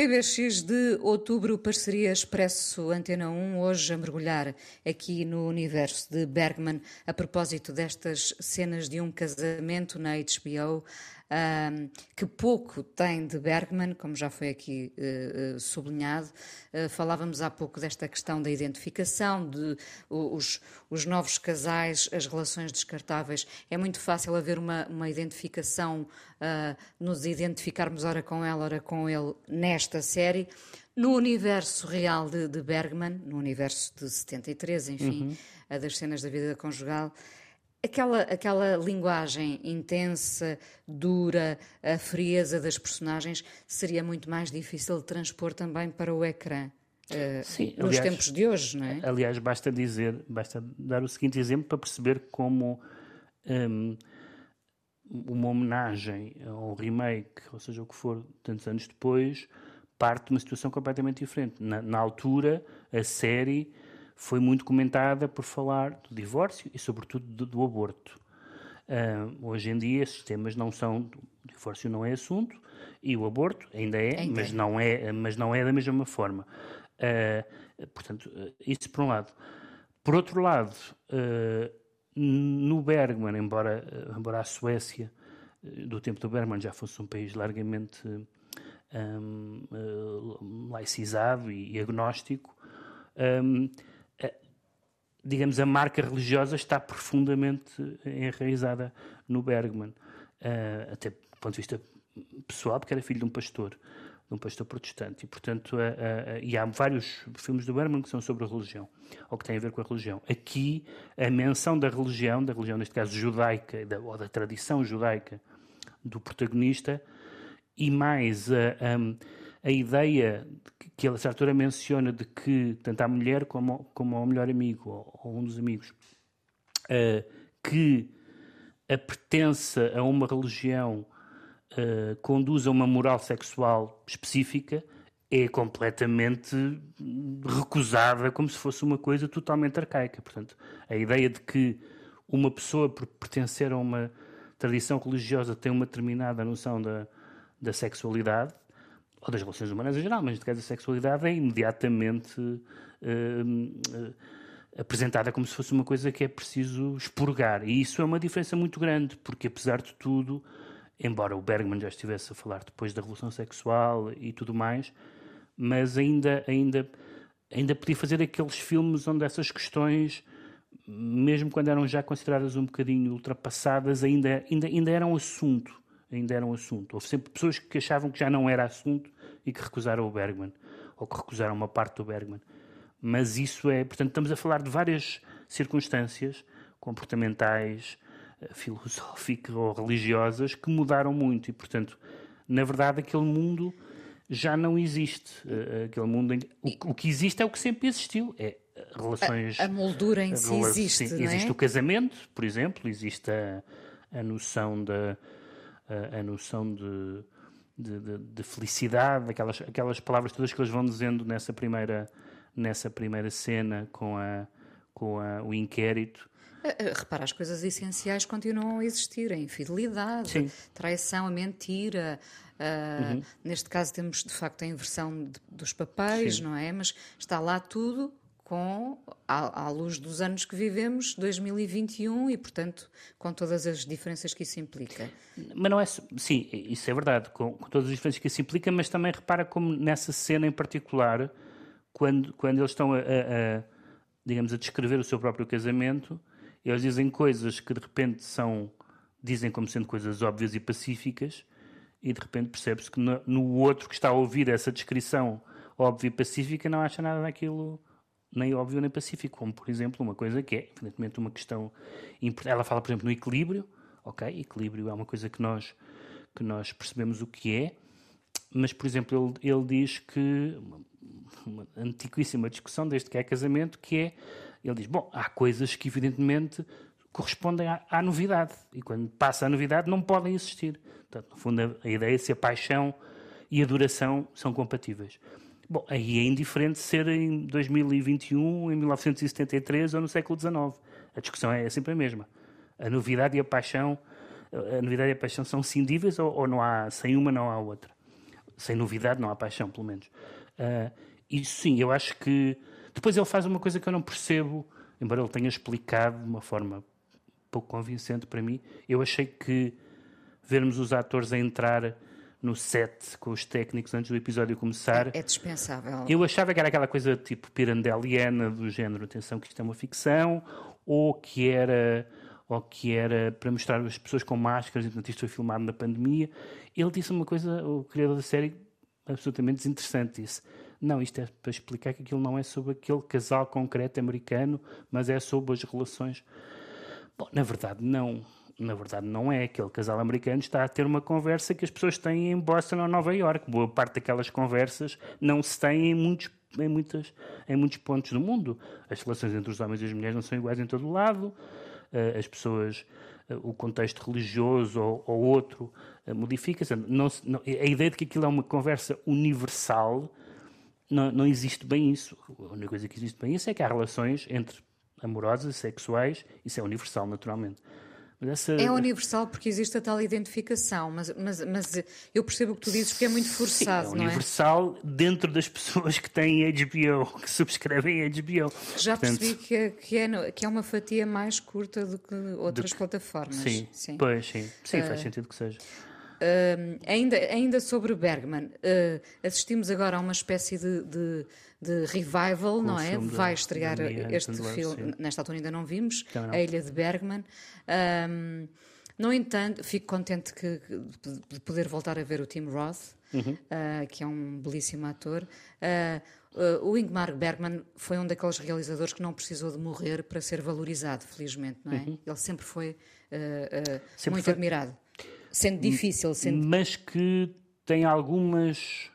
PBX de outubro, parceria Expresso Antena 1, hoje a mergulhar aqui no universo de Bergman, a propósito destas cenas de um casamento na HBO um, que pouco tem de Bergman, como já foi aqui uh, uh, sublinhado. Uh, falávamos há pouco desta questão da identificação, de os, os, novos casais, as relações descartáveis. É muito fácil haver uma, uma identificação, nos identificarmos ora com ela, ora com ele nesta série. No universo real de, de Bergman, no universo de 73, enfim, uhum. a das cenas da vida conjugal, Aquela, aquela linguagem intensa, dura, a frieza das personagens seria muito mais difícil de transpor também para o ecrã. Uh, Sim, nos aliás, tempos de hoje, não é? Aliás, basta dizer, basta dar o seguinte exemplo para perceber como um, uma homenagem ou um remake, ou seja, o que for, tantos anos depois, parte de uma situação completamente diferente. Na, na altura, a série foi muito comentada por falar do divórcio e, sobretudo, do, do aborto. Uh, hoje em dia, esses temas não são. O divórcio não é assunto e o aborto ainda é, ainda mas, é. Não é mas não é da mesma forma. Uh, portanto, isso por um lado. Por outro lado, uh, no Bergman, embora, embora a Suécia, do tempo do Bergman, já fosse um país largamente um, laicizado e, e agnóstico, um, digamos, a marca religiosa está profundamente enraizada no Bergman, uh, até do ponto de vista pessoal, porque era filho de um pastor, de um pastor protestante, e portanto, uh, uh, e há vários filmes do Bergman que são sobre a religião, ou que têm a ver com a religião. Aqui, a menção da religião, da religião neste caso judaica, da, ou da tradição judaica do protagonista, e mais a, a, a ideia que ele a certa altura menciona de que tanto a mulher como, como ao melhor amigo ou, ou um dos amigos uh, que a pertença a uma religião uh, conduz a uma moral sexual específica é completamente recusada como se fosse uma coisa totalmente arcaica. Portanto, a ideia de que uma pessoa, por pertencer a uma tradição religiosa, tem uma determinada noção da, da sexualidade ou das relações humanas em geral, mas neste caso a sexualidade é imediatamente uh, uh, apresentada como se fosse uma coisa que é preciso expurgar. E isso é uma diferença muito grande, porque apesar de tudo, embora o Bergman já estivesse a falar depois da revolução sexual e tudo mais, mas ainda, ainda, ainda podia fazer aqueles filmes onde essas questões, mesmo quando eram já consideradas um bocadinho ultrapassadas, ainda, ainda, ainda eram assunto ainda era um assunto. Houve sempre pessoas que achavam que já não era assunto e que recusaram o Bergman, ou que recusaram uma parte do Bergman. Mas isso é, portanto, estamos a falar de várias circunstâncias comportamentais, eh, filosóficas ou religiosas que mudaram muito e, portanto, na verdade, aquele mundo já não existe. Eh, aquele mundo em... o, que existe é o que sempre existiu. É relações. A, a moldura em si existe. Sim, existe é? o casamento, por exemplo, existe a, a noção da a, a noção de, de, de, de, felicidade, aquelas, aquelas palavras todas que eles vão dizendo nessa primeira, nessa primeira cena com, a, com a, o inquérito. Eh, eh, repara, as coisas essenciais continuam a existir: a infidelidade, Sim. traição, a mentira. Uh, uhum. Neste caso, temos de facto a inversão de, dos papéis, Sim. não é? Mas está lá tudo com à, à, luz dos anos que vivemos, 2021, e portanto com todas as diferenças que isso implica. Mas não é sim, isso é verdade, com, com, todas as diferenças que isso implica, mas também repara como nessa cena em particular, quando, quando eles estão a, a, a digamos a descrever o seu próprio casamento, eles dizem coisas que de repente são dizem como sendo coisas óbvias e pacíficas, e de repente percebe-se que no, no outro que está a ouvir essa descrição óbvia e pacífica não acha nada daquilo nem óbvio nem pacífico, como por exemplo uma coisa que é evidentemente uma questão importante. Ela fala, por exemplo, no equilíbrio, ok? Equilíbrio é uma coisa que nós que nós percebemos o que é, mas por exemplo ele, ele diz que uma, uma antiquíssima discussão desde que é casamento que é ele diz bom há coisas que evidentemente correspondem à, à novidade e quando passa a novidade não podem existir. Portanto, no fundo a, a ideia é se a paixão e a duração são compatíveis. Bom, aí é indiferente ser em 2021, em 1973 ou no século XIX. A discussão é sempre a mesma. A novidade e a paixão, a novidade e a paixão são cindíveis ou, ou não há, sem uma não há outra. sem novidade, não há paixão, pelo menos. Uh, isso sim, eu acho que. Depois ele faz uma coisa que eu não percebo, embora ele tenha explicado de uma forma pouco convincente para mim. Eu achei que vermos os atores a entrar no set com os técnicos antes do episódio começar. É, é dispensável. Eu achava que era aquela coisa tipo pirandeliana do género, atenção que isto é uma ficção, ou que era ou que era para mostrar as pessoas com máscaras, enquanto isto foi filmado na pandemia. Ele disse uma coisa, o criador da série, absolutamente desinteressante, disse não, isto é para explicar que aquilo não é sobre aquele casal concreto americano, mas é sobre as relações. Bom, na verdade, não na verdade não é. Aquele casal americano está a ter uma conversa que as pessoas têm em Boston ou Nova York. Boa parte daquelas conversas não se tem em muitos, em, muitas, em muitos pontos do mundo. As relações entre os homens e as mulheres não são iguais em todo lado. Eh, as pessoas, eh, o contexto religioso ou, ou outro eh, modifica-se. a ideia de que aquilo é uma conversa universal não, não existe bem isso. A única coisa que existe bem isso é que há relações entre amorosas, sexuais, isso é universal, naturalmente. Essa... É universal porque existe a tal identificação, mas, mas, mas eu percebo o que tu dizes porque é muito forçado, Sim, é universal é? dentro das pessoas que têm HBO, que subscrevem HBO. Já Portanto... percebi que é, que, é, que é uma fatia mais curta do que outras do... plataformas. Sim, sim, pois sim. Sim, uh... faz sentido que seja. Uh, ainda, ainda sobre Bergman, uh, assistimos agora a uma espécie de, de, de revival, Com não é? Vai estrear este filme, nesta altura ainda não vimos, não. A Ilha de Bergman. Um, no entanto, fico contente que, de poder voltar a ver o Tim Roth, uhum. uh, que é um belíssimo ator. Uh, o Ingmar Bergman foi um daqueles realizadores que não precisou de morrer para ser valorizado, felizmente, não é? Uhum. Ele sempre foi sempre muito foi... admirado. Sendo difícil, sendo... Mas que tem algumas,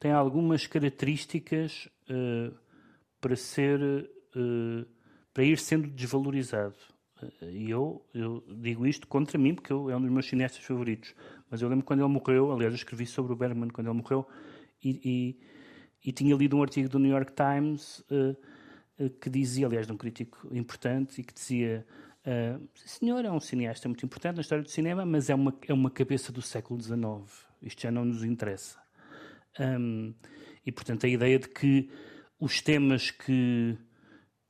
tem algumas características uh, para ser, uh, para ir sendo desvalorizado. Uh, e eu, eu digo isto contra mim, porque eu, é um dos meus cineastas favoritos. Mas eu lembro quando ele morreu, aliás, eu escrevi sobre o Bergman quando ele morreu, e, e, e tinha lido um artigo do New York Times que dizia, aliás, de um crítico importante, e que dizia Uh, senhor é um cineasta muito importante na história do cinema, mas é uma, é uma cabeça do século XIX. Isto já não nos interessa. Um, e, portanto, a ideia de que os temas que.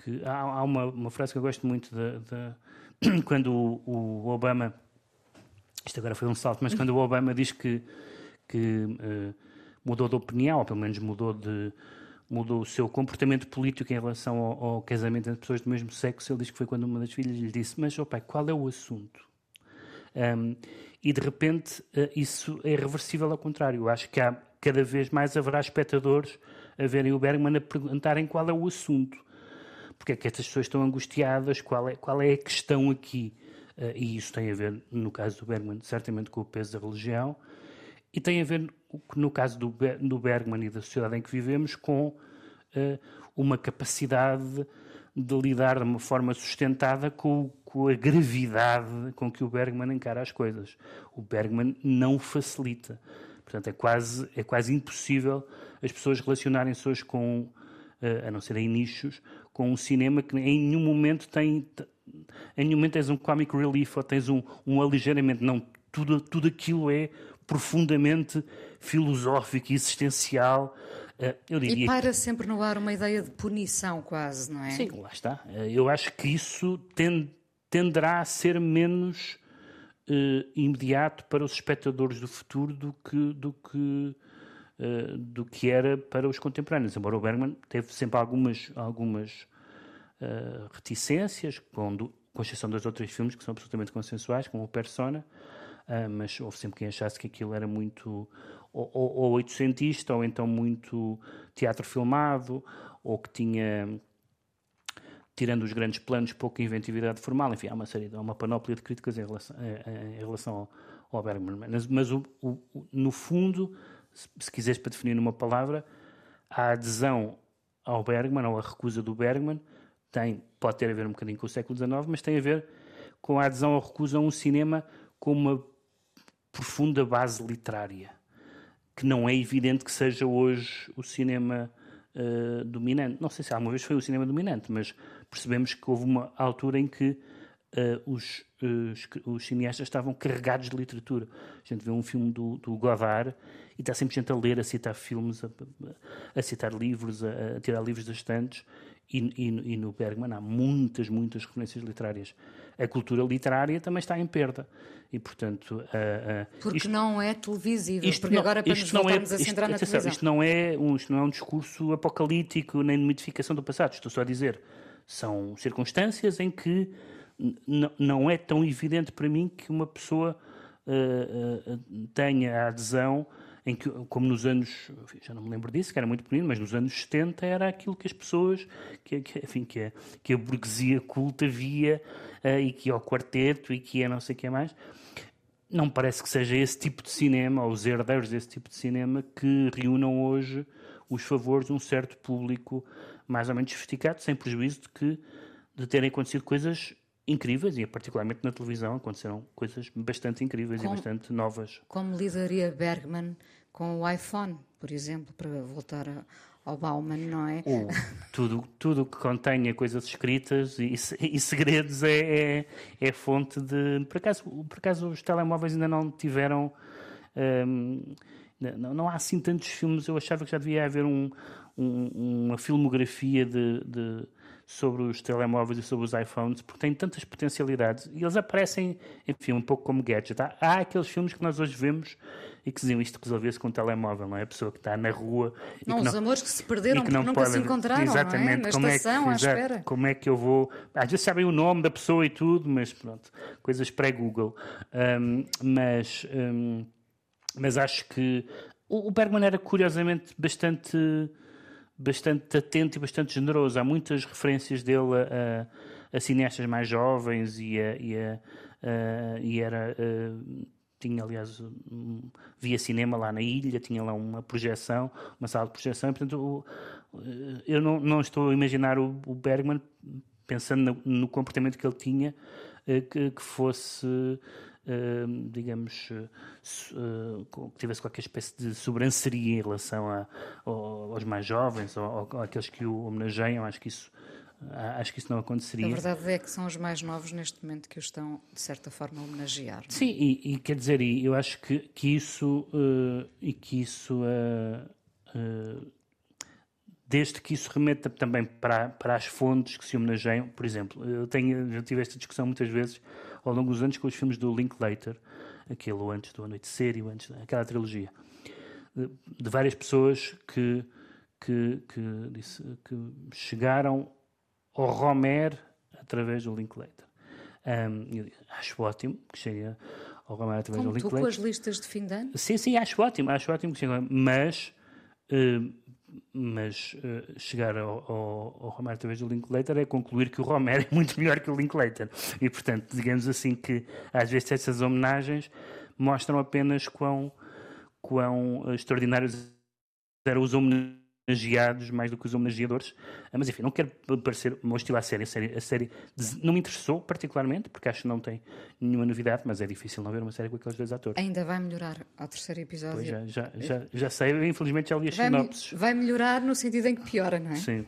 que há, há uma, uma, frase que eu gosto muito de, de quando o, o, Obama. Isto agora foi um salto, mas quando o Obama diz que, que uh, mudou de opinião, ou pelo menos mudou de mudou o seu comportamento político em relação ao, ao, casamento entre pessoas do mesmo sexo. Ele diz que foi quando uma das filhas lhe disse: Mas, oh pai, qual é o assunto? Um, e de repente uh, isso é reversível ao contrário. Eu acho que há cada vez mais haverá espectadores a verem o Bergman a perguntarem qual é o assunto. Porque é que estas pessoas estão angustiadas? Qual é, qual é a questão aqui? Uh, e isso tem a ver, no caso do Bergman, certamente com o peso da religião, e tem a ver, no caso do, do Bergman e da sociedade em que vivemos, com uh, uma capacidade de lidar de uma forma sustentada com, com, a gravidade com que o Bergman encara as coisas. O Bergman não facilita. Portanto, é quase, é quase impossível as pessoas relacionarem-se hoje com, uh, a não ser em nichos, com um cinema que em nenhum momento tem. Em nenhum momento tens um comic relief ou tens um, um aligeiramento. Não, tudo, tudo aquilo é profundamente filosófico e existencial. Eh, eu diria... E para sempre no ar uma ideia de punição, quase, não é? Sim, lá está. Eh, eu acho que isso tenderá a ser menos uh, imediato para os espectadores do futuro do que, do que, uh, do que era para os contemporâneos. Embora o Bergman teve sempre algumas, algumas uh, reticências, com, com exceção dos outros filmes que são absolutamente consensuais, como o Persona, uh, mas houve sempre quem achasse que aquilo era muito ou, ou, ou oitocentista, ou então muito teatro filmado, ou que tinha, tirando os grandes planos, pouca inventividade formal. Enfim, há uma série, há uma panóplia de críticas em relação, em relação ao, ao Bergman. Mas, mas o, o, no fundo, se, se quiseres para definir numa palavra, a adesão ao Bergman, ou a recusa do Bergman, tem, pode ter a ver um bocadinho com o século XIX, mas tem a ver com a adesão ou recusa a um cinema com uma profunda base literária, que não é evidente que seja hoje o cinema uh, dominante. Não sei se alguma vez foi o cinema dominante, mas percebemos que houve uma altura em que uh, os, uh, os, cineastas estavam carregados de literatura. A gente vê um filme do, do Godard e está sempre gente a ler, a citar filmes, a, a citar livros, a, a, tirar livros das estantes. E, e, e, no Bergman há muitas, muitas referências literárias. A cultura literária também está em perda. E, portanto... Uh, uh, porque isto, não é televisível. Isto porque não, agora, para nos é- voltarmos é, a centrar na atenção, televisão... Isto não, é um, isto não é um discurso apocalíptico, nem de mitificação do passado. Estou só a dizer, são circunstâncias em que não é tão evidente para mim que uma pessoa uh, uh, tenha a adesão em que, como nos anos, já não me lembro disso, que era muito bonito, mas nos anos 70 era aquilo que as pessoas, que, que enfim, que a, que a burguesia culta via uh, e que ia ao quarteto e que ia não sei o que mais. Não parece que seja esse tipo de cinema, ou os herdeiros desse tipo de cinema, que reúnam hoje os favores de um certo público mais ou menos sofisticado, sem prejuízo de que de terem acontecido coisas incríveis e particularmente na televisão aconteceram coisas bastante incríveis como, e bastante novas. Como lidaria Bergman com o iPhone, por exemplo, para voltar ao Bauman, não é? Uh, tudo tudo que contenha coisas escritas e, e segredos é, é, é, fonte de por acaso por acaso os telemóveis ainda não tiveram hum, não, não há assim tantos filmes eu achava que já devia haver um, um, uma filmografia de, de sobre os telemóveis e sobre os iPhones, porque têm tantas potencialidades e eles aparecem, enfim, um pouco como gadget. Há, há aqueles filmes que nós hoje vemos e que diziam isto resolvia-se com um telemóvel, não é? A pessoa que está na rua. Não, os não, amores que se perderam porque nunca pode, se encontraram, exatamente, não é? Na como estação, é que, à espera. Como é que eu vou. Às vezes sabem o nome da pessoa e tudo, mas pronto, coisas pré-Google. Um, mas, um, mas acho que o Bergman era curiosamente bastante bastante atento e bastante generoso. Há muitas referências dele a, a, a cineastas mais jovens e, a, e, e era. tinha, aliás, via cinema lá na ilha, tinha lá uma projeção, uma sala de projeção, e, portanto, eu não, não estou a imaginar o, o Bergman pensando no, no, comportamento que ele tinha, que, que fosse digamos, uh, que tivesse qualquer espécie de sobranceria em relação a, aos mais jovens ou, ou àqueles que o homenageiam. Acho que isso acho que isso não aconteceria. A verdade é que são os mais novos neste momento que o estão, de certa forma, a homenagear. Sim, e, e, quer dizer, eu acho que, que isso, uh, e que isso uh, uh, desde que isso remeta também para, para as fontes que se homenageiam, por exemplo, eu tenho, já tive esta discussão muitas vezes ao longo dos anos com os filmes do Linklater, aquele antes do Anoitecer e antes daquela trilogia, de, várias pessoas que, que, que, disse, que chegaram ao Romer através do Linklater. Um, acho ótimo que chegue ao Romer através Como do Linklater. com as listas de fim de ano? Sim, sim, acho ótimo, acho ótimo que chegue, mas uh, mas uh, chegar ao, ao, ao Romero através do Linklater é concluir que o Romero é muito melhor que o Linklater. E, portanto, digamos assim que às vezes essas homenagens mostram apenas quão, quão uh, extraordinários eram os homenagens homenageados mais do que os homenageadores. Ah, mas enfim, não quero parecer hostil à série. A série, a série não me interessou particularmente, porque acho que não tem nenhuma novidade, mas é difícil não ver uma série com aqueles dois atores. Ainda vai melhorar ao terceiro episódio. Pois já, já, já, já sei, infelizmente já li as sinopses. Vai melhorar no sentido em que piora, não é? Sim.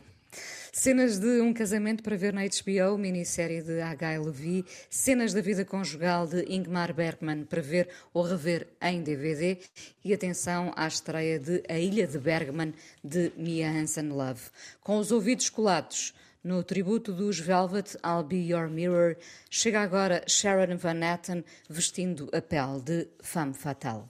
Cenas de um casamento para ver na HBO, minissérie de H. Levy, cenas da vida conjugal de Ingmar Bergman para ver ou rever em DVD e atenção à estreia de A Ilha de Bergman de Mia Hansen-Love. Com os ouvidos colados no tributo dos Velvet I'll Be Your Mirror, chega agora Sharon Van Etten vestindo a pele de femme fatale.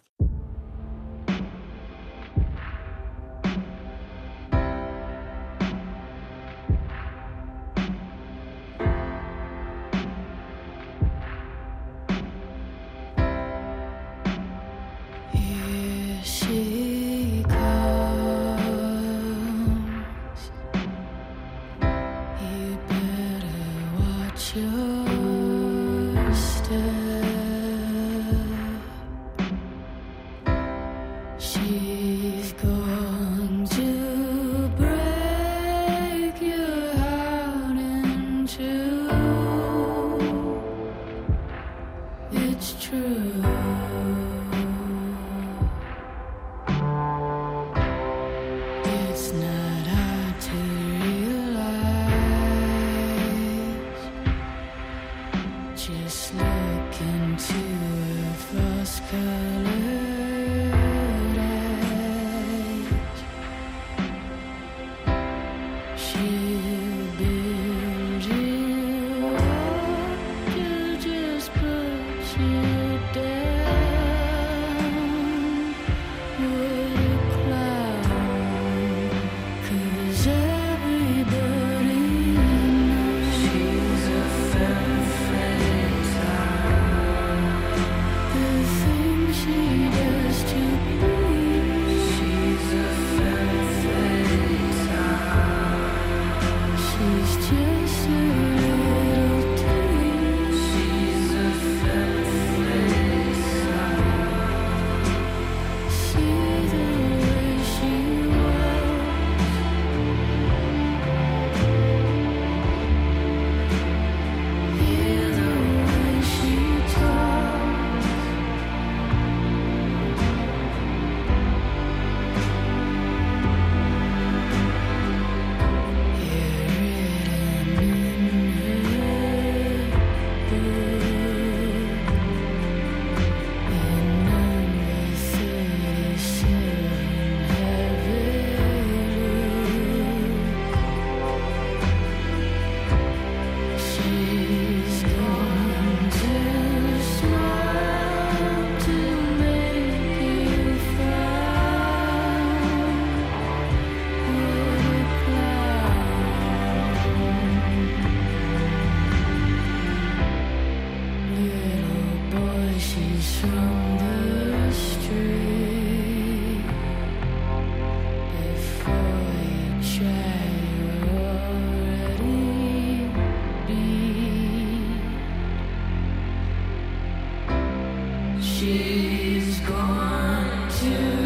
She's gone too.